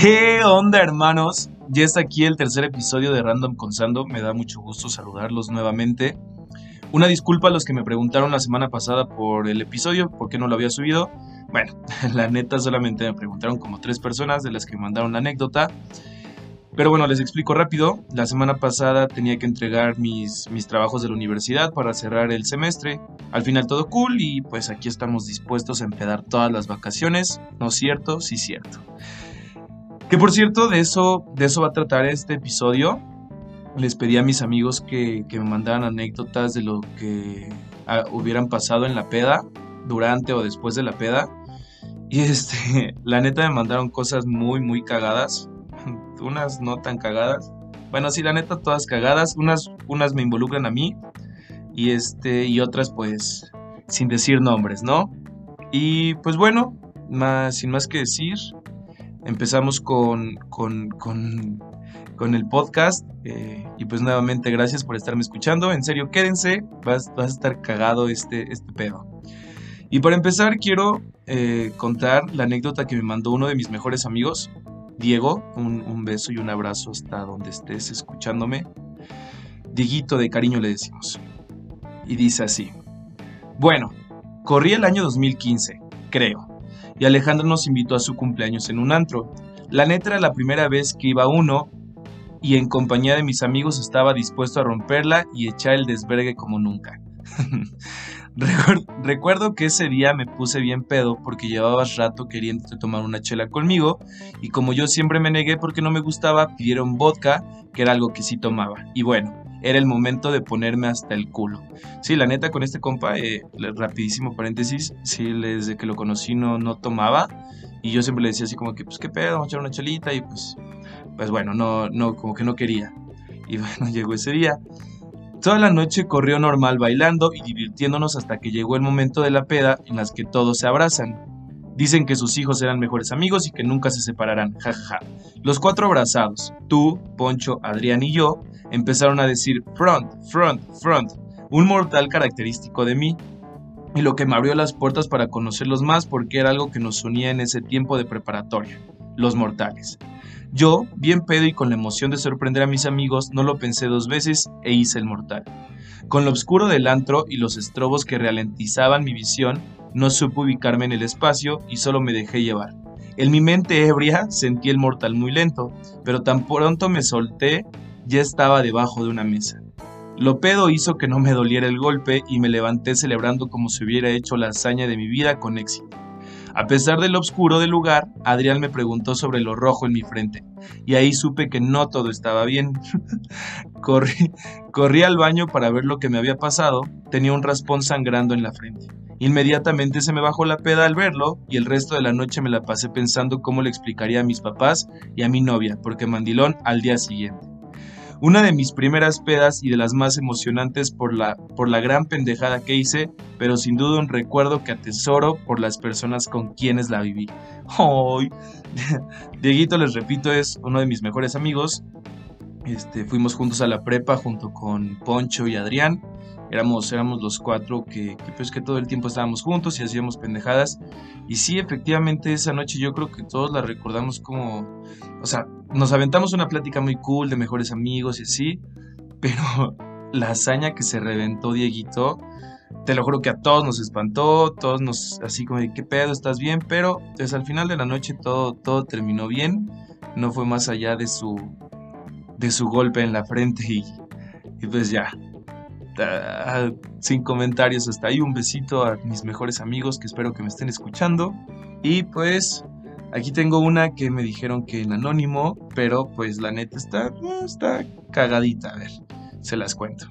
¿Qué onda, hermanos? Ya está aquí el tercer episodio de Random con Sando. Me da mucho gusto saludarlos nuevamente. Una disculpa a los que me preguntaron la semana pasada por el episodio, por qué no lo había subido. Bueno, la neta solamente me preguntaron como tres personas de las que me mandaron la anécdota. Pero bueno, les explico rápido. La semana pasada tenía que entregar mis, mis trabajos de la universidad para cerrar el semestre. Al final todo cool y pues aquí estamos dispuestos a empedar todas las vacaciones. ¿No es cierto? Sí, cierto. Que por cierto, de eso, de eso va a tratar este episodio. Les pedí a mis amigos que, que me mandaran anécdotas de lo que ah, hubieran pasado en la peda, durante o después de la peda. Y este, la neta me mandaron cosas muy, muy cagadas. Unas no tan cagadas. Bueno, sí, la neta, todas cagadas. Unas, unas me involucran a mí. Y este, y otras, pues, sin decir nombres, ¿no? Y pues bueno, más, sin más que decir, empezamos con, con, con, el podcast. eh, y pues nuevamente, gracias por estarme escuchando. En serio, quédense, vas, vas a estar cagado este, este pedo. Y para empezar, quiero eh, contar la anécdota que me mandó uno de mis mejores amigos, Diego. Un, un beso y un abrazo hasta donde estés escuchándome. Dieguito de cariño le decimos. Y dice así. Bueno, corrí el año 2015, creo. Y Alejandro nos invitó a su cumpleaños en un antro. La neta era la primera vez que iba uno y en compañía de mis amigos estaba dispuesto a romperla y echar el desvergue como nunca. Recuer- Recuerdo que ese día me puse bien pedo porque llevabas rato queriendo tomar una chela conmigo y como yo siempre me negué porque no me gustaba, pidieron vodka, que era algo que sí tomaba. Y bueno, era el momento de ponerme hasta el culo. Sí, la neta con este compa, eh, rapidísimo paréntesis, sí, desde que lo conocí no, no tomaba y yo siempre le decía así como que, pues qué pedo, vamos a echar una chelita y pues, pues bueno, no, no, como que no quería. Y bueno, llegó ese día. Toda la noche corrió normal bailando y divirtiéndonos hasta que llegó el momento de la peda en las que todos se abrazan. Dicen que sus hijos eran mejores amigos y que nunca se separarán, jajaja. Los cuatro abrazados, tú, Poncho, Adrián y yo, empezaron a decir front, front, front, un mortal característico de mí, y lo que me abrió las puertas para conocerlos más porque era algo que nos unía en ese tiempo de preparatoria, los mortales. Yo, bien pedo y con la emoción de sorprender a mis amigos, no lo pensé dos veces e hice el mortal. Con lo oscuro del antro y los estrobos que ralentizaban mi visión, no supe ubicarme en el espacio y solo me dejé llevar. En mi mente ebria sentí el mortal muy lento, pero tan pronto me solté, ya estaba debajo de una mesa. Lo pedo hizo que no me doliera el golpe y me levanté celebrando como si hubiera hecho la hazaña de mi vida con éxito. A pesar de lo oscuro del lugar, Adrián me preguntó sobre lo rojo en mi frente, y ahí supe que no todo estaba bien. corrí, corrí al baño para ver lo que me había pasado, tenía un raspón sangrando en la frente. Inmediatamente se me bajó la peda al verlo y el resto de la noche me la pasé pensando cómo le explicaría a mis papás y a mi novia, porque mandilón al día siguiente. Una de mis primeras pedas y de las más emocionantes por la, por la gran pendejada que hice, pero sin duda un recuerdo que atesoro por las personas con quienes la viví. ¡Ay! Dieguito, les repito, es uno de mis mejores amigos. Este, fuimos juntos a la prepa junto con Poncho y Adrián. Éramos, éramos los cuatro que, que, pues, que todo el tiempo estábamos juntos y hacíamos pendejadas. Y sí, efectivamente, esa noche yo creo que todos la recordamos como... O sea, nos aventamos una plática muy cool de mejores amigos y así. Pero la hazaña que se reventó Dieguito, te lo juro que a todos nos espantó, todos nos... Así como de, ¿qué pedo? ¿Estás bien? Pero pues al final de la noche todo, todo terminó bien. No fue más allá de su... De su golpe en la frente y, y pues ya, Ah, sin comentarios hasta ahí. Un besito a mis mejores amigos que espero que me estén escuchando. Y pues aquí tengo una que me dijeron que en anónimo, pero pues la neta está, eh, está cagadita. A ver, se las cuento.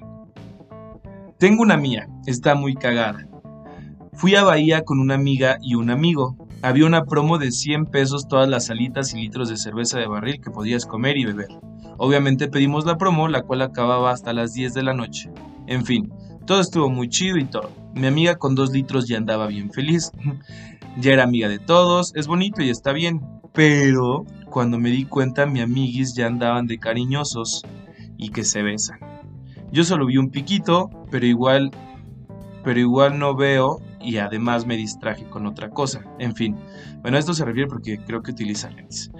Tengo una mía, está muy cagada. Fui a Bahía con una amiga y un amigo. Había una promo de 100 pesos todas las salitas y litros de cerveza de barril que podías comer y beber. Obviamente pedimos la promo, la cual acababa hasta las 10 de la noche. En fin, todo estuvo muy chido y todo. Mi amiga con dos litros ya andaba bien feliz. ya era amiga de todos, es bonito y está bien. Pero cuando me di cuenta, mi amiguis ya andaban de cariñosos y que se besan. Yo solo vi un piquito, pero igual, pero igual no veo y además me distraje con otra cosa. En fin, bueno, esto se refiere porque creo que utiliza lentes.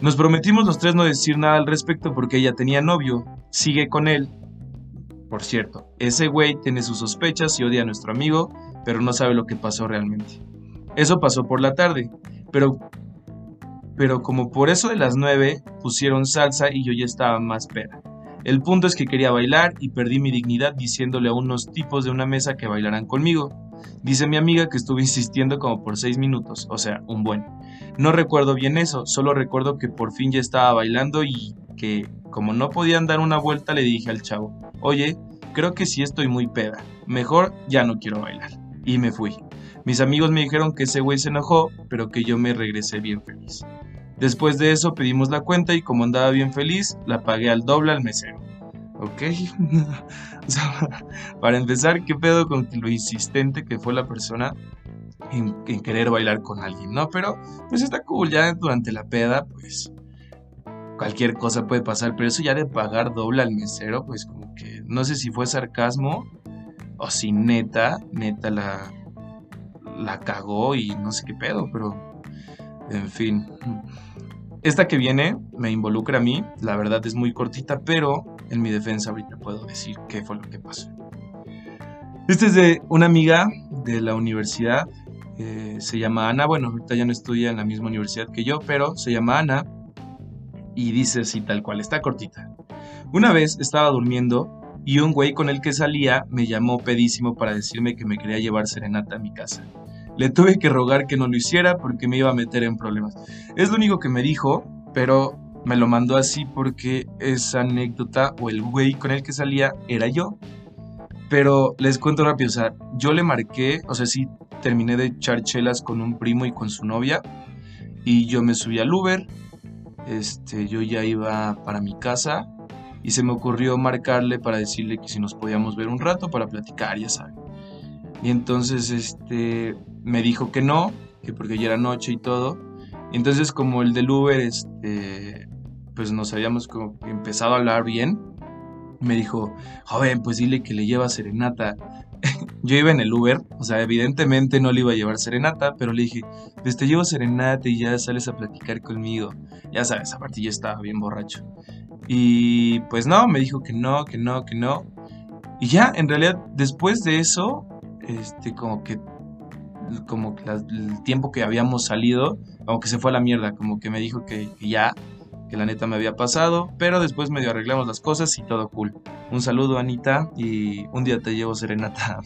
Nos prometimos los tres no decir nada al respecto porque ella tenía novio, sigue con él. Por cierto, ese güey tiene sus sospechas y odia a nuestro amigo, pero no sabe lo que pasó realmente. Eso pasó por la tarde, pero pero como por eso de las nueve pusieron salsa y yo ya estaba más pera. El punto es que quería bailar y perdí mi dignidad diciéndole a unos tipos de una mesa que bailaran conmigo. Dice mi amiga que estuve insistiendo como por seis minutos, o sea, un buen. No recuerdo bien eso, solo recuerdo que por fin ya estaba bailando y que, como no podían dar una vuelta, le dije al chavo, oye, creo que sí estoy muy peda, mejor ya no quiero bailar. Y me fui. Mis amigos me dijeron que ese güey se enojó, pero que yo me regresé bien feliz. Después de eso pedimos la cuenta y como andaba bien feliz, la pagué al doble al mesero. Ok. para empezar, ¿qué pedo con lo insistente que fue la persona en, en, querer bailar con alguien, ¿no? Pero pues está cool, ya durante la peda, pues cualquier cosa puede pasar, pero eso ya de pagar doble al mesero, pues como que no sé si fue sarcasmo o si neta, neta la, la cagó y no sé qué pedo, pero en fin. Esta que viene me involucra a mí, la verdad es muy cortita, pero en mi defensa ahorita puedo decir qué fue lo que pasó. Este es de una amiga de la universidad, eh, se llama Ana, bueno, ahorita ya no estudia en la misma universidad que yo, pero se llama Ana y dice así tal cual, está cortita. Una vez estaba durmiendo y un güey con el que salía me llamó pedísimo para decirme que me quería llevar serenata a mi casa. Le tuve que rogar que no lo hiciera porque me iba a meter en problemas. Es lo único que me dijo, pero me lo mandó así porque esa anécdota o el güey con el que salía era yo. Pero les cuento rápido, o sea, yo le marqué, o sea, sí terminé de echar chelas con un primo y con su novia y yo me subí al Uber. Este, yo ya iba para mi casa y se me ocurrió marcarle para decirle que si nos podíamos ver un rato para platicar, ya saben. Y entonces este me dijo que no, que porque ya era noche y todo. entonces como el del Uber, este, pues nos habíamos empezado a hablar bien, me dijo, joven, pues dile que le lleva serenata. Yo iba en el Uber, o sea, evidentemente no le iba a llevar serenata, pero le dije, pues te llevo serenata y ya sales a platicar conmigo. Ya sabes, aparte yo estaba bien borracho. Y pues no, me dijo que no, que no, que no. Y ya, en realidad, después de eso, este, como que como el tiempo que habíamos salido, como que se fue a la mierda, como que me dijo que, ya, que la neta me había pasado, pero después medio arreglamos las cosas y todo cool. Un saludo, Anita, y un día te llevo serenata.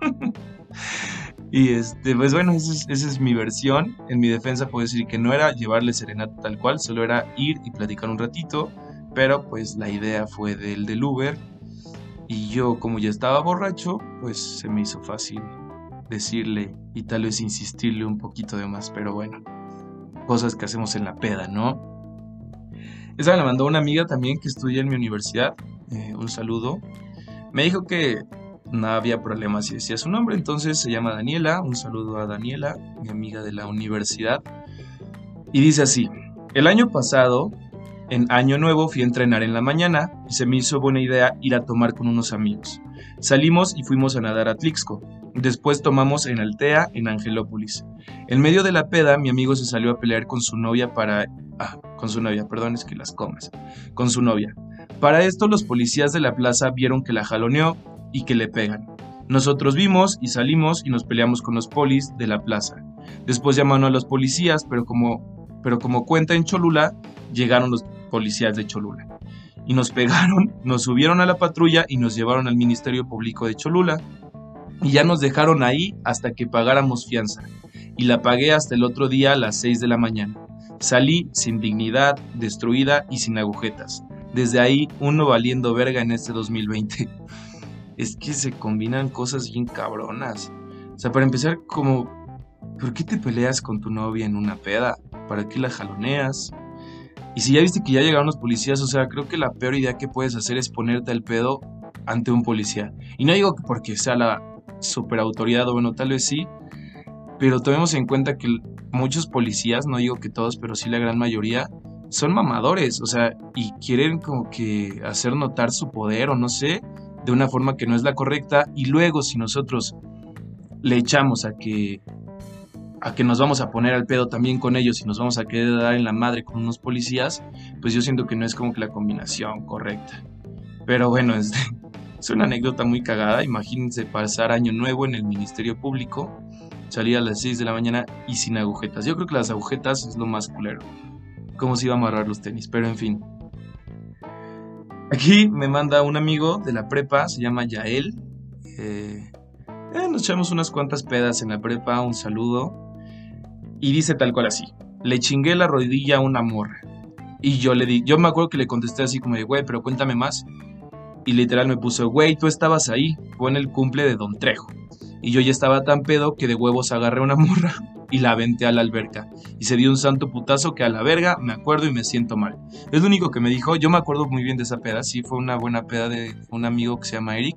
y este, pues bueno, esa es, mi versión. En mi defensa puedo decir que no era llevarle serenata tal cual, solo era ir y platicar un ratito, pero pues la idea fue del del Uber. Y yo, como ya estaba borracho, pues se me hizo fácil decirle y tal vez insistirle un poquito de más, pero bueno, cosas que hacemos en la peda, ¿no? Esa me la mandó una amiga también que estudia en mi universidad, eh, un saludo. Me dijo que no había problema si decía su nombre, entonces se llama Daniela, un saludo a Daniela, mi amiga de la universidad. Y dice así, el año pasado, en Año Nuevo, fui a entrenar en la mañana y se me hizo buena idea ir a tomar con unos amigos. Salimos y fuimos a nadar a Tlixco. Después tomamos en Altea, en Angelópolis. En medio de la peda, mi amigo se salió a pelear con su novia para... Ah, con su novia, perdón, es que las comas. Con su novia. Para esto, los policías de la plaza vieron que la jaloneó y que le pegan. Nosotros vimos y salimos y nos peleamos con los polis de la plaza. Después llamaron a los policías, pero como, pero como cuenta en Cholula, llegaron los policías de Cholula y nos pegaron, nos subieron a la patrulla y nos llevaron al Ministerio Público de Cholula. Y ya nos dejaron ahí hasta que pagáramos fianza. Y la pagué hasta el otro día a las 6 de la mañana. Salí sin dignidad, destruida y sin agujetas. Desde ahí, uno valiendo verga en este 2020. Es que se combinan cosas bien cabronas. O sea, para empezar, como, ¿por qué te peleas con tu novia en una peda? ¿Para qué la jaloneas? Y si ya viste que ya llegaron los policías, o sea, creo que la peor idea que puedes hacer es ponerte al pedo ante un policía. Y no digo que porque sea la superautoridad, o bueno, tal vez sí, pero tomemos en cuenta que muchos policías, no digo que todos, pero sí la gran mayoría, son mamadores, o sea, y quieren como que hacer notar su poder o no sé, de una forma que no es la correcta, y luego si nosotros le echamos a que a que nos vamos a poner al pedo también con ellos y nos vamos a quedar en la madre con unos policías, pues yo siento que no es como que la combinación correcta. Pero bueno, es, es una anécdota muy cagada. Imagínense pasar año nuevo en el Ministerio Público, salir a las 6 de la mañana y sin agujetas. Yo creo que las agujetas es lo más culero. Cómo se iba a amarrar los tenis, pero en fin. Aquí me manda un amigo de la prepa, se llama Yael. Eh, eh, nos echamos unas cuantas pedas en la prepa, un saludo. Y dice tal cual así, le chingué la rodilla a una morra. Y yo le di, yo me acuerdo que le contesté así como de, güey, pero cuéntame más. Y literal me puso, güey, tú estabas ahí, fue en el cumple de Don Trejo. Y yo ya estaba tan pedo que de huevos agarré una morra y la aventé a la alberca. Y se dio un santo putazo que a la verga me acuerdo y me siento mal. Es lo único que me dijo, yo me acuerdo muy bien de esa peda, sí, fue una buena peda de un amigo que se llama Eric.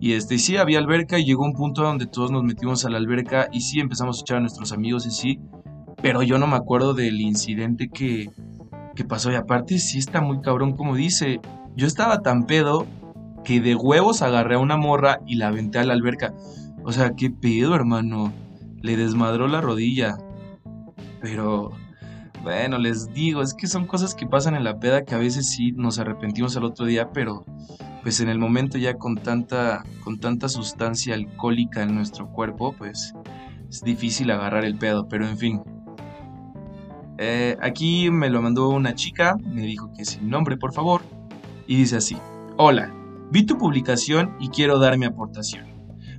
Y este, sí, había alberca y llegó un punto donde todos nos metimos a la alberca y sí empezamos a echar a nuestros amigos y sí, pero yo no me acuerdo del incidente que, que pasó. Y aparte, sí está muy cabrón, como dice. Yo estaba tan pedo que de huevos agarré a una morra y la aventé a la alberca. O sea, qué pedo, hermano. Le desmadró la rodilla. Pero, bueno, les digo, es que son cosas que pasan en la peda que a veces sí nos arrepentimos al otro día, pero pues en el momento ya con tanta, con tanta sustancia alcohólica en nuestro cuerpo, pues es difícil agarrar el pedo, pero en fin. Eh, aquí me lo mandó una chica, me dijo que sin nombre, por favor, y dice así, hola, vi tu publicación y quiero dar mi aportación.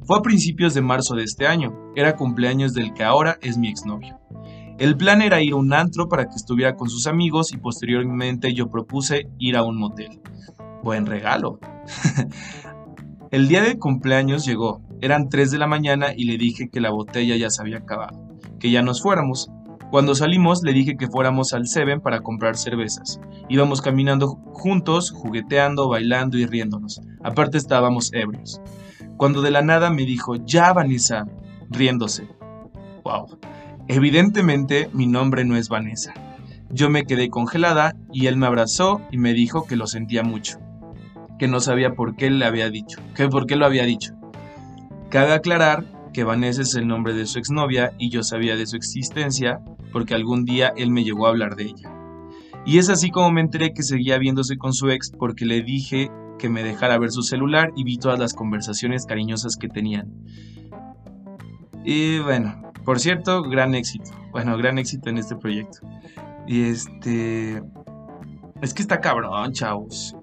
Fue a principios de marzo de este año, era cumpleaños del que ahora es mi exnovio. El plan era ir a un antro para que estuviera con sus amigos y posteriormente yo propuse ir a un motel. Buen regalo. el día del cumpleaños llegó, eran 3 de la mañana y le dije que la botella ya se había acabado, que ya nos fuéramos. Cuando salimos le dije que fuéramos al Seven para comprar cervezas. Íbamos caminando juntos, jugueteando, bailando y riéndonos. Aparte estábamos ebrios. Cuando de la nada me dijo, ya Vanessa, riéndose. Wow. Evidentemente mi nombre no es Vanessa. Yo me quedé congelada y él me abrazó y me dijo que lo sentía mucho que no sabía por qué le había dicho, que por qué lo había dicho. Cabe aclarar que Vanessa es el nombre de su exnovia y yo sabía de su existencia porque algún día él me llegó a hablar de ella. Y es así como me enteré que seguía viéndose con su ex porque le dije que me dejara ver su celular y vi todas las conversaciones cariñosas que tenían. Y bueno, por cierto, gran éxito. Bueno, gran éxito en este proyecto. Y este... Es que está cabrón, chavos.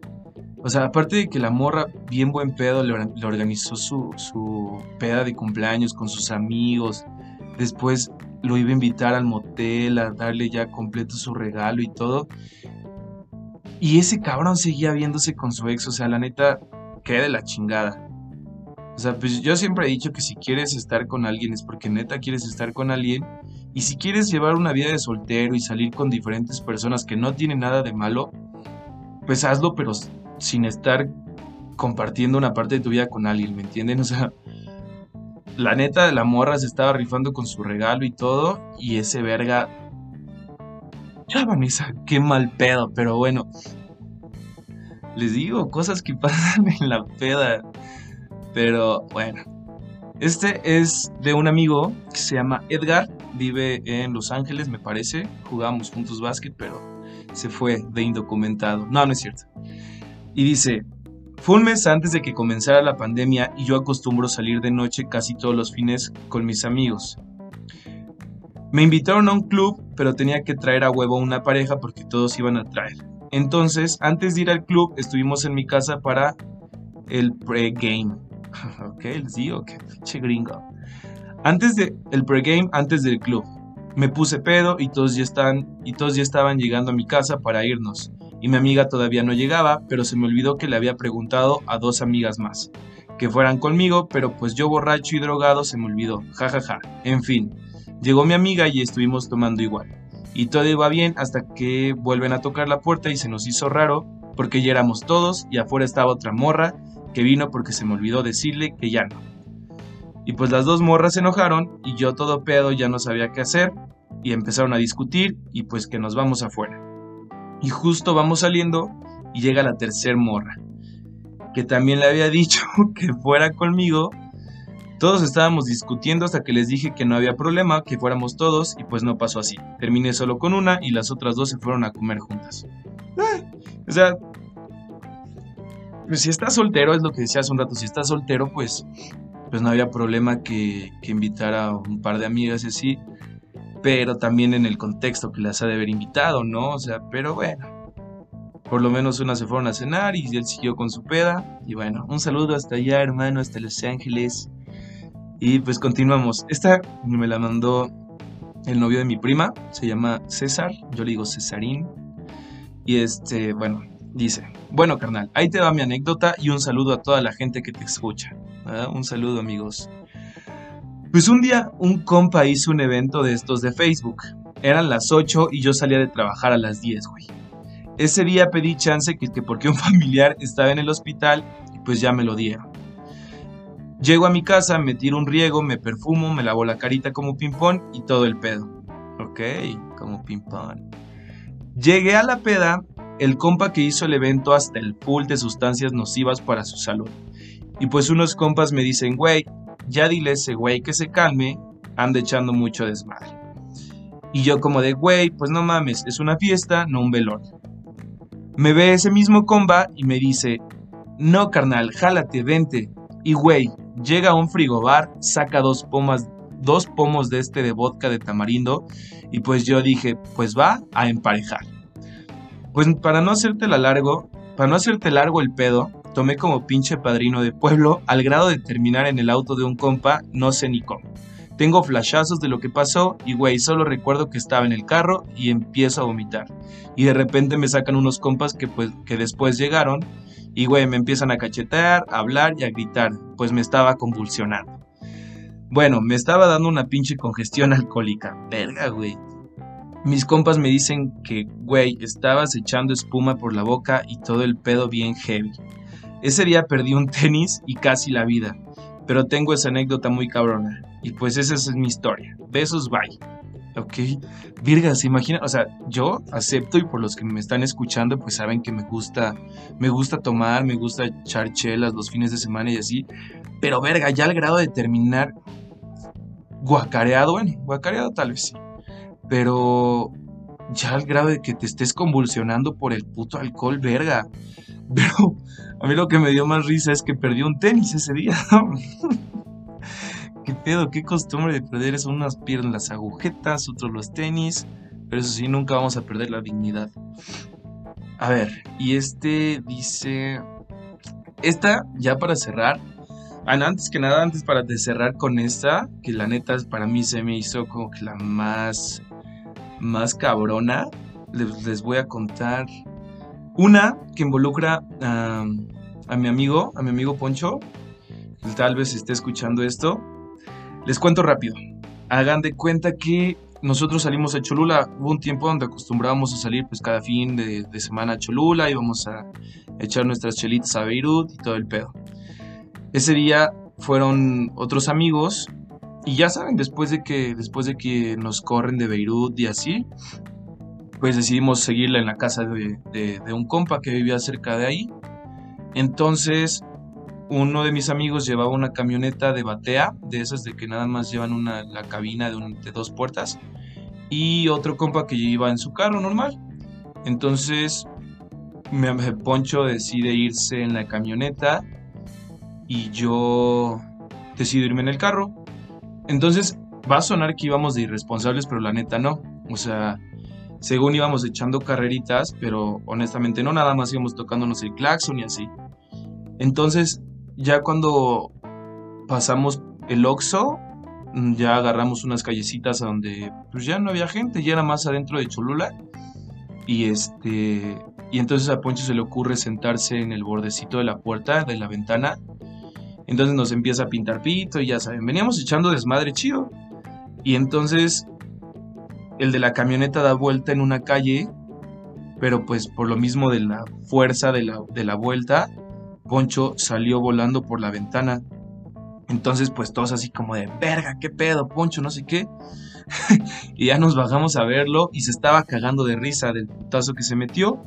O sea, aparte de que la morra, bien buen pedo, le, organizó su, su peda de cumpleaños con sus amigos. Después lo iba a invitar al motel, a darle ya completo su regalo y todo. Y ese cabrón seguía viéndose con su ex. O sea, la neta, qué de la chingada. O sea, pues yo siempre he dicho que si quieres estar con alguien es porque neta quieres estar con alguien. Y si quieres llevar una vida de soltero y salir con diferentes personas que no tienen nada de malo, pues hazlo, pero sin estar compartiendo una parte de tu vida con alguien, ¿me entienden? O sea, la neta de la morra se estaba rifando con su regalo y todo, y ese verga... Ya, Vanessa, qué mal pedo, pero bueno. Les digo, cosas que pasan en la peda. Pero bueno. Este es de un amigo que se llama Edgar, vive en Los Ángeles, me parece. Jugamos juntos básquet, pero se fue de indocumentado. No, no es cierto. Y dice, fue un mes antes de que comenzara la pandemia y yo acostumbro salir de noche casi todos los fines con mis amigos. Me invitaron a un club, pero tenía que traer a huevo una pareja porque todos iban a traer. Entonces, antes de ir al club, estuvimos en mi casa para el pre-game. ok, les digo que pinche gringo. Antes de el pre-game, antes del club. Me puse pedo y todos ya están y todos ya estaban llegando a mi casa para irnos y mi amiga todavía no llegaba, pero se me olvidó que le había preguntado a dos amigas más que fueran conmigo, pero pues yo borracho y drogado se me olvidó, jajaja. En fin, llegó mi amiga y estuvimos tomando igual. Y todo iba bien hasta que vuelven a tocar la puerta y se nos hizo raro porque ya éramos todos y afuera estaba otra morra que vino porque se me olvidó decirle que ya no. Y pues las dos morras se enojaron y yo todo pedo ya no sabía qué hacer y empezaron a discutir y pues que nos vamos afuera. Y justo vamos saliendo y llega la tercer morra, que también le había dicho que fuera conmigo, Todos estábamos discutiendo hasta que les dije que no había problema, que fuéramos todos, y pues no pasó así. Terminé solo con una y las otras dos se fueron a comer juntas. o sea, pues si estás soltero, es lo que decía hace un rato, si estás soltero, pues, pues no había problema que, que invitara a un par de amigas y así, pero también en el contexto que las ha de haber invitado, ¿no? O sea, pero bueno. Por lo menos una se fueron a cenar y él siguió con su peda. Y bueno, un saludo hasta allá, hermano, hasta Los Ángeles. Y pues continuamos. Esta me la mandó el novio de mi prima, se llama César, yo le digo Cesarín. Y este, bueno, dice, bueno carnal, ahí te va mi anécdota y un saludo a toda la gente que te escucha. Un saludo amigos. Pues un día un compa hizo un evento de estos de Facebook. Eran las 8 y yo salía de trabajar a las 10, güey. Ese día pedí chance que, que porque un familiar estaba en el hospital pues ya me lo dieron. Llego a mi casa, me tiro un riego, me perfumo, me lavo la carita como ping-pong y todo el pedo. Ok, como ping-pong. Llegué a la peda, el compa que hizo el evento hasta el pool de sustancias nocivas para su salud. Y pues unos compas me dicen, güey, ya dile a ese güey que se calme, anda echando mucho desmadre. Y yo como de, güey, pues no mames, es una fiesta, no un velorio. Me ve ese mismo compa y me dice, no carnal, jálate, vente. Y güey, llega a un frigobar, saca dos pomas, dos pomos de este de vodka de tamarindo y pues yo dije, pues va a emparejar. Pues para no hacerte la largo, para no hacerte largo el pedo, tomé como pinche padrino de pueblo al grado de terminar en el auto de un compa, no sé ni cómo. Tengo flashazos de lo que pasó y güey, solo recuerdo que estaba en el carro y empiezo a vomitar. Y de repente me sacan unos compas que pues que después llegaron y, güey, me empiezan a cachetear, a hablar y a gritar, pues me estaba convulsionando. Bueno, me estaba dando una pinche congestión alcohólica. Verga, güey. Mis compas me dicen que, güey, estabas echando espuma por la boca y todo el pedo bien heavy. Ese día perdí un tenis y casi la vida, pero tengo esa anécdota muy cabrona. Y pues esa es mi historia. Besos, bye. Ok, Virga, se imagina, o sea, yo acepto y por los que me están escuchando, pues saben que me gusta, me gusta tomar, me gusta echar chelas los fines de semana y así, pero verga, ya al grado de terminar guacareado, bueno, guacareado tal vez sí, pero ya al grado de que te estés convulsionando por el puto alcohol, verga. Pero a mí lo que me dio más risa es que perdí un tenis ese día. qué pedo, qué costumbre de perder eso. Unas pierden las agujetas, otros los tenis. Pero eso sí, nunca vamos a perder la dignidad. A ver, y este dice. Esta, ya para cerrar. Antes que nada, antes para cerrar con esta, que la neta para mí se me hizo como que la más. Más cabrona. Les, voy a contar. Una que involucra a, mi amigo, a mi amigo Poncho. Tal vez esté escuchando esto. Les cuento rápido. Hagan de cuenta que nosotros salimos a Cholula. Hubo un tiempo donde acostumbrábamos a salir pues cada fin de, semana a Cholula. Íbamos a echar nuestras chelitas a Beirut y todo el pedo. Ese día fueron otros amigos y ya saben, después de que, después de que nos corren de Beirut y así, pues decidimos seguirla en la casa de, un compa que vivía cerca de ahí. Entonces uno de mis amigos llevaba una camioneta de batea, de esas de que nada más llevan una, la cabina de, de dos puertas, y otro compa que iba en su carro normal. Entonces, me, Poncho decide irse en la camioneta y yo decido irme en el carro. Entonces, va a sonar que íbamos de irresponsables, pero la neta no. O sea, según íbamos echando carreritas, pero honestamente no, nada más íbamos tocándonos el claxon y así. Entonces, ya cuando pasamos el Oxxo, mm, ya agarramos unas callecitas a donde pues ya no había gente, ya era más adentro de Cholula. Y este y entonces a Poncho se le ocurre sentarse en el bordecito de la puerta, de la ventana. Entonces nos empieza a pintar pito y ya saben, veníamos echando desmadre chido. Y entonces el de la camioneta da vuelta en una calle, pero pues por lo mismo de la fuerza de la, de la vuelta, Poncho salió volando por la ventana. Entonces, pues todos así como de, verga, qué pedo, Poncho, no sé qué. y ya nos bajamos a verlo y se estaba cagando de risa del putazo que se metió.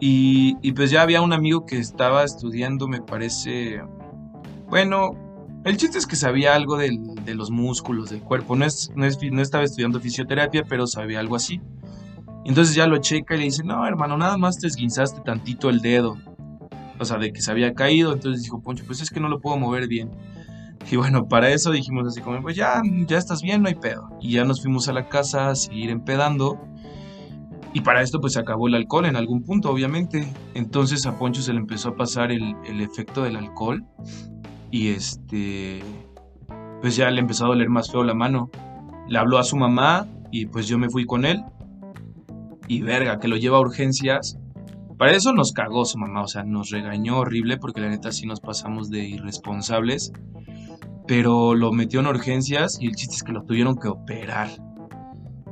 Y, pues ya había un amigo que estaba estudiando, me parece, bueno, El chiste es que sabía algo de los músculos, del cuerpo. No, es, no, no, estaba estudiando fisioterapia, pero sabía algo así. Entonces ya lo checa y le dice, no, hermano, nada más te esguinzaste tantito el dedo. O sea, de que se había caído. Entonces dijo, Poncho, pues es que no lo puedo mover bien. Y bueno, para eso dijimos así como, pues ya, ya estás bien, no hay pedo. Y ya nos fuimos a la casa a seguir empedando. Y para esto pues se acabó el alcohol en algún punto, obviamente. Entonces a Poncho se le empezó a pasar el, el efecto del alcohol. Y este, pues ya le empezó a doler más feo la mano. Le habló a su mamá y pues yo me fui con él. Y verga, que lo lleva a urgencias. Para eso nos cagó su mamá, o sea, nos regañó horrible porque la neta sí nos pasamos de irresponsables. Pero lo metió en urgencias y el chiste es que lo tuvieron que operar.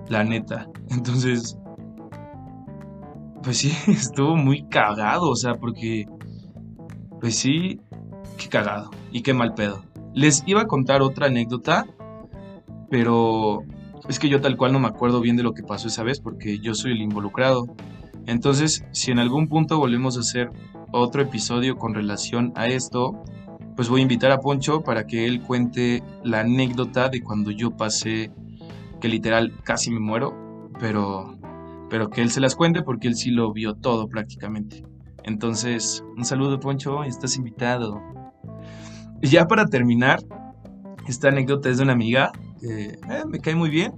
La neta. Entonces, pues sí, estuvo muy cagado, o sea, porque, pues sí, qué cagado y qué mal pedo. Les iba a contar otra anécdota, pero es que yo tal cual no me acuerdo bien de lo que pasó esa vez porque yo soy el involucrado. Entonces, si en algún punto volvemos a hacer otro episodio con relación a esto, pues voy a invitar a Poncho para que él cuente la anécdota de cuando yo pasé, que literal casi me muero, pero, pero que él se las cuente porque él sí lo vio todo prácticamente. Entonces, un saludo Poncho, estás invitado. Y ya para terminar, esta anécdota es de una amiga que eh, me cae muy bien.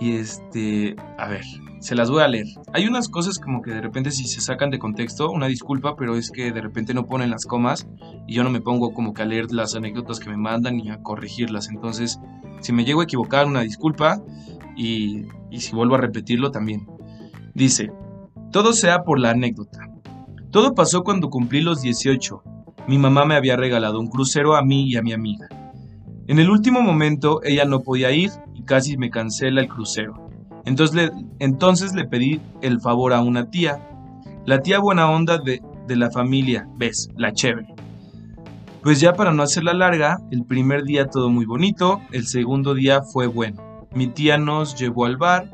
Y este, a ver, se las voy a leer. Hay unas cosas como que de repente si se sacan de contexto, una disculpa, pero es que de repente no ponen las comas y yo no me pongo como que a leer las anécdotas que me mandan ni a corregirlas. Entonces, si me llego a equivocar, una disculpa y, y si vuelvo a repetirlo también. Dice, todo sea por la anécdota. Todo pasó cuando cumplí los 18 mi mamá me había regalado un crucero a mí y a mi amiga. En el último momento ella no podía ir y casi me cancela el crucero. Entonces le, entonces le pedí el favor a una tía, la tía buena onda de, de la familia, ves, la chévere. Pues ya para no hacerla larga, el primer día todo muy bonito, el segundo día fue bueno. Mi tía nos llevó al bar,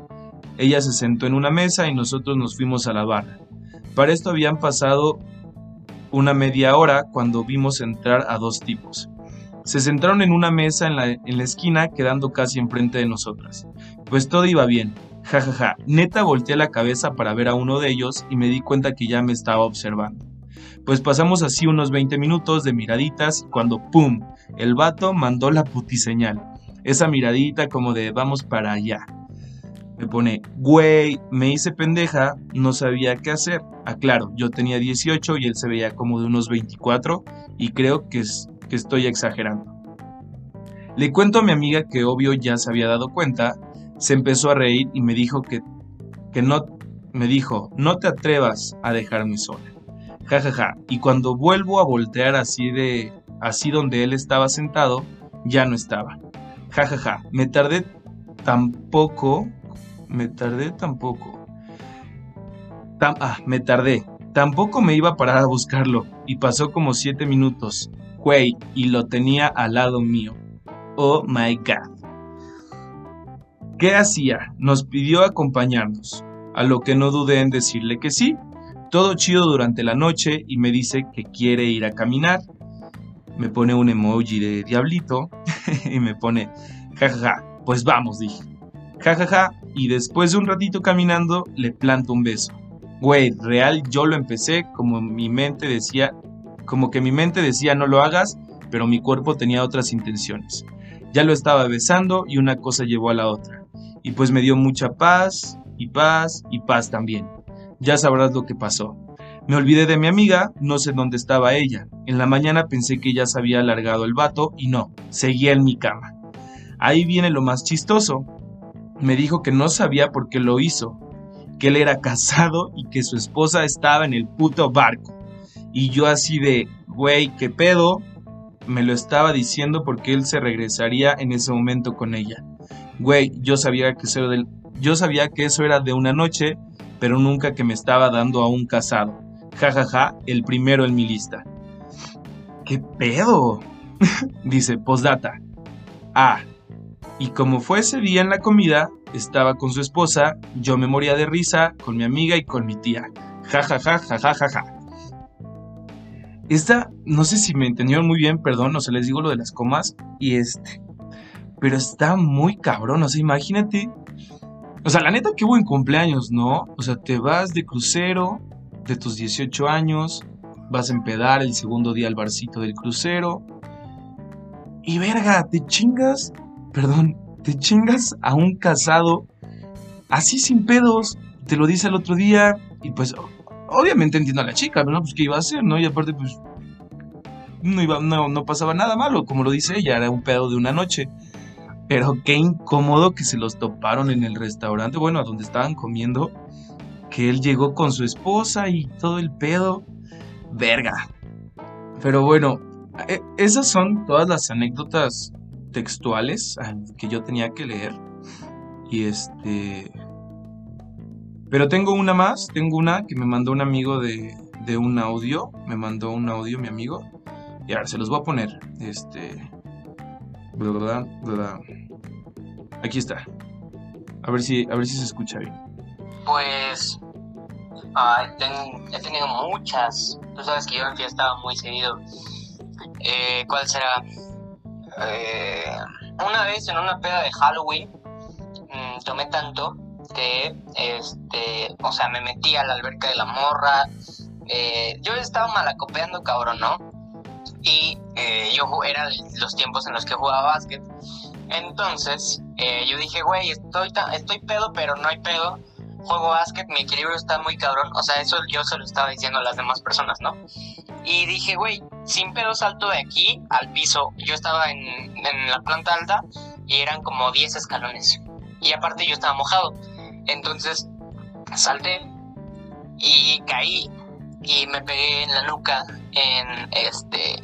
ella se sentó en una mesa y nosotros nos fuimos a la barra. Para esto habían pasado una media hora cuando vimos entrar a dos tipos. Se sentaron en una mesa en la, en la esquina quedando casi enfrente de nosotras. Pues todo iba bien. Ja, ja, ja. Neta volteé la cabeza para ver a uno de ellos y me di cuenta que ya me estaba observando. Pues pasamos así unos 20 minutos de miraditas cuando ¡pum! El vato mandó la putiseñal. Esa miradita como de vamos para allá. Me pone, güey, me hice pendeja, no sabía qué hacer. Aclaro, yo tenía 18 y él se veía como de unos 24 y creo que, es, que estoy exagerando. Le cuento a mi amiga que obvio ya se había dado cuenta, se empezó a reír y me dijo que, que no, me dijo, no te atrevas a dejarme sola. Ja, ja, ja. Y cuando vuelvo a voltear así de, así donde él estaba sentado, ya no estaba. Ja, ja, ja. Me tardé tampoco me tardé tampoco. ah, me tardé. Tampoco me iba a parar a buscarlo. Y pasó como siete minutos. Güey, y lo tenía al lado mío. Oh my god. ¿Qué hacía? Nos pidió acompañarnos. A lo que no dudé en decirle que sí. Todo chido durante la noche y me dice que quiere ir a caminar. Me pone un emoji de diablito y me pone, jajaja, pues vamos, dije jajaja, y después de un ratito caminando le planto un beso. Güey, real yo lo empecé como mi mente decía, como que mi mente decía no lo hagas, pero mi cuerpo tenía otras intenciones. Ya lo estaba besando y una cosa llevó a la otra. Y pues me dio mucha paz, y paz, y paz también. Ya sabrás lo que pasó. Me olvidé de mi amiga, no sé dónde estaba ella. En la mañana pensé que ya se había alargado el vato y no, seguía en mi cama. Ahí viene lo más chistoso me dijo que no sabía por qué lo hizo, que él era casado y que su esposa estaba en el puto barco. Y yo así de, güey, ¿qué pedo? Me lo estaba diciendo porque él se regresaría en ese momento con ella. Güey, yo sabía que eso era del, yo sabía que eso era de una noche, pero nunca que me estaba dando a un casado. Ja, ja, ja, el primero en mi lista. ¿Qué pedo? Dice, postdata. Ah, y como fue ese día en la comida, estaba con su esposa, yo me moría de risa con mi amiga y con mi tía. Ja, ja, ja, ja, ja, ja, ja. esta, no sé si me entendieron muy bien, perdón, o sea, les digo lo de las comas, y este, pero está muy cabrón, o sea, imagínate, o sea, la neta, qué buen cumpleaños, ¿no? O sea, te vas de crucero de tus 18 años, vas a empedar el segundo día al barcito del crucero, y verga, te chingas, perdón, te chingas a un casado así sin pedos, te lo dice el otro día, y pues obviamente entiendo a la chica, ¿no? Pues qué iba a hacer, ¿no? Y aparte, pues no, iba, no, no pasaba nada malo, como lo dice ella, era un pedo de una noche. Pero qué incómodo que se los toparon en el restaurante, bueno, a donde estaban comiendo, que él llegó con su esposa y todo el pedo. Verga. Pero bueno, e, esas son todas las anécdotas textuales que yo tenía que leer. Y este... Pero tengo una más, tengo una que me mandó un amigo de, de un audio, me mandó un audio mi amigo. Y ahora se los voy a poner. Este... Aquí está. A ver si, a ver si se escucha bien. Pues he tenido muchas. Tú sabes que yo en fiesta muy seguido. Eh, ¿Cuál será? Eh, una vez en una peda de Halloween mm, tomé tanto que, este, o sea, me metí a la alberca de la morra. Eh, yo estaba malacopeando, cabrón, ¿no? Y yo era los tiempos en los que jugaba básquet. Entonces, yo dije, güey, estoy, estoy pedo, pero no hay pedo juego básquet, mi equilibrio está muy cabrón. O sea, eso yo se lo estaba diciendo a las demás personas, ¿no? Y dije, güey, sin pedo salto de aquí al piso. Yo estaba en, la planta alta y eran como 10 escalones. Y aparte yo estaba mojado. Entonces salté y caí y me pegué en la nuca en este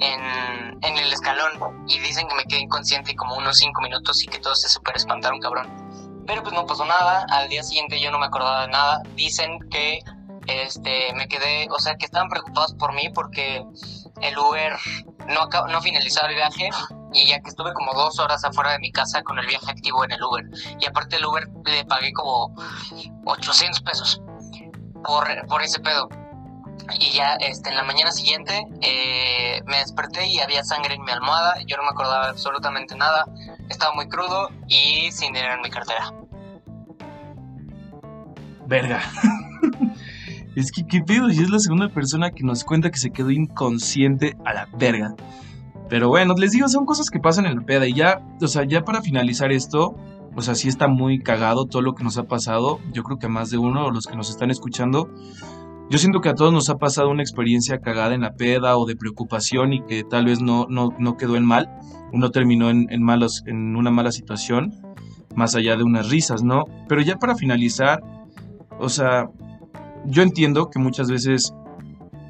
en, en el escalón y dicen que me quedé inconsciente como unos 5 minutos y que todos se super espantaron cabrón pero pues no pasó nada, al día siguiente yo no me acordaba de nada. Dicen que este me quedé, o sea, que estaban preocupados por mí porque el Uber no, no finalizaba el viaje y ya que estuve como dos horas afuera de mi casa con el viaje activo en el Uber. Y aparte el Uber le pagué como 800 pesos por, por ese pedo. Y ya este, en la mañana siguiente eh, me desperté y había sangre en mi almohada. Yo no me acordaba absolutamente nada. Estaba muy crudo y sin dinero en mi cartera. Verga. es que qué pedo. Y es la segunda persona que nos cuenta que se quedó inconsciente a la verga. Pero bueno, les digo, son cosas que pasan en la peda. Y ya, o sea, ya para finalizar esto, o sea, sí está muy cagado todo lo que nos ha pasado. Yo creo que más de uno los que nos están escuchando yo siento que a todos nos ha pasado una experiencia cagada en la peda o de preocupación y que tal vez no, no, quedó en mal, uno terminó en, malos, en una mala situación, más allá de unas risas, ¿no? Pero ya para finalizar, o sea, yo entiendo que muchas veces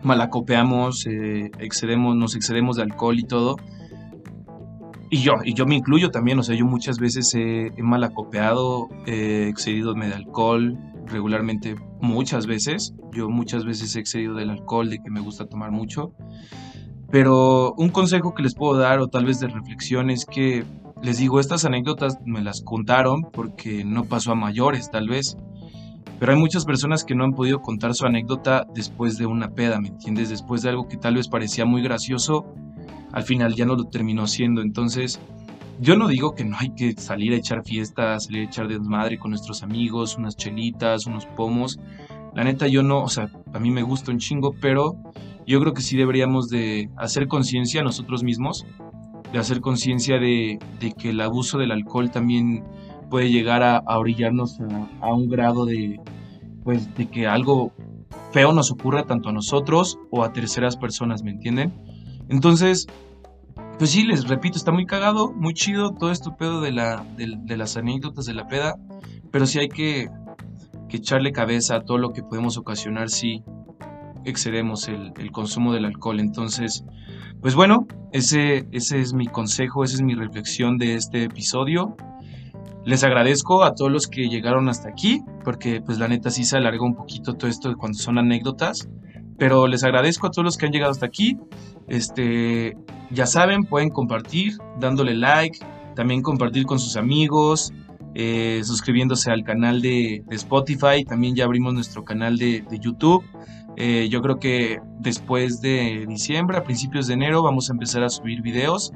malacopeamos, eh, excedemos, nos excedemos de alcohol y todo. Y yo, y yo me incluyo también, o sea, yo muchas veces he, malacopeado, he excedido de alcohol, regularmente muchas veces. Yo muchas veces he excedido del alcohol, de que me gusta tomar mucho. Pero un consejo que les puedo dar o tal vez de reflexión es que les digo, estas anécdotas me las contaron porque no pasó a mayores tal vez. Pero hay muchas personas que no han podido contar su anécdota después de una peda, ¿me entiendes? Después de algo que tal vez parecía muy gracioso, al final ya no lo terminó siendo. Entonces, yo no digo que no hay que salir a echar fiestas, salir a echar desmadre con nuestros amigos, unas chelitas, unos pomos. La neta yo no, o sea, a mí me gusta un chingo, pero yo creo que sí deberíamos de hacer conciencia nosotros mismos, de hacer conciencia de, que el abuso del alcohol también puede llegar a, orillarnos a, a, un grado de, pues, de que algo feo nos ocurra tanto a nosotros o a terceras personas, ¿me entienden? Entonces, pues sí, les repito, está muy cagado, muy chido todo esto pedo de, la, de, las anécdotas de la peda, pero sí hay que, echarle cabeza a todo lo que podemos ocasionar si excedemos el, consumo del alcohol. Entonces, pues bueno, ese, ese es mi consejo, esa es mi reflexión de este episodio. Les agradezco a todos los que llegaron hasta aquí, porque pues la neta sí se alargó un poquito todo esto cuando son anécdotas. Pero les agradezco a todos los que han llegado hasta aquí. Este, ya saben, pueden compartir dándole like, también compartir con sus amigos, eh, suscribiéndose al canal de, Spotify. También ya abrimos nuestro canal de, YouTube. Eh, yo creo que después de diciembre, a principios de enero, vamos a empezar a subir videos.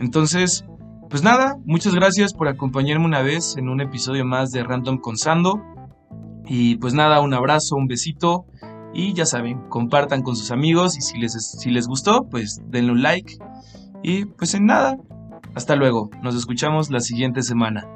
Entonces, pues nada, muchas gracias por acompañarme una vez en un episodio más de Random con Sando. Y pues nada, un abrazo, un besito. Y ya saben, compartan con sus amigos y si les, si les gustó, pues denle un like. Y pues en nada, hasta luego, nos escuchamos la siguiente semana.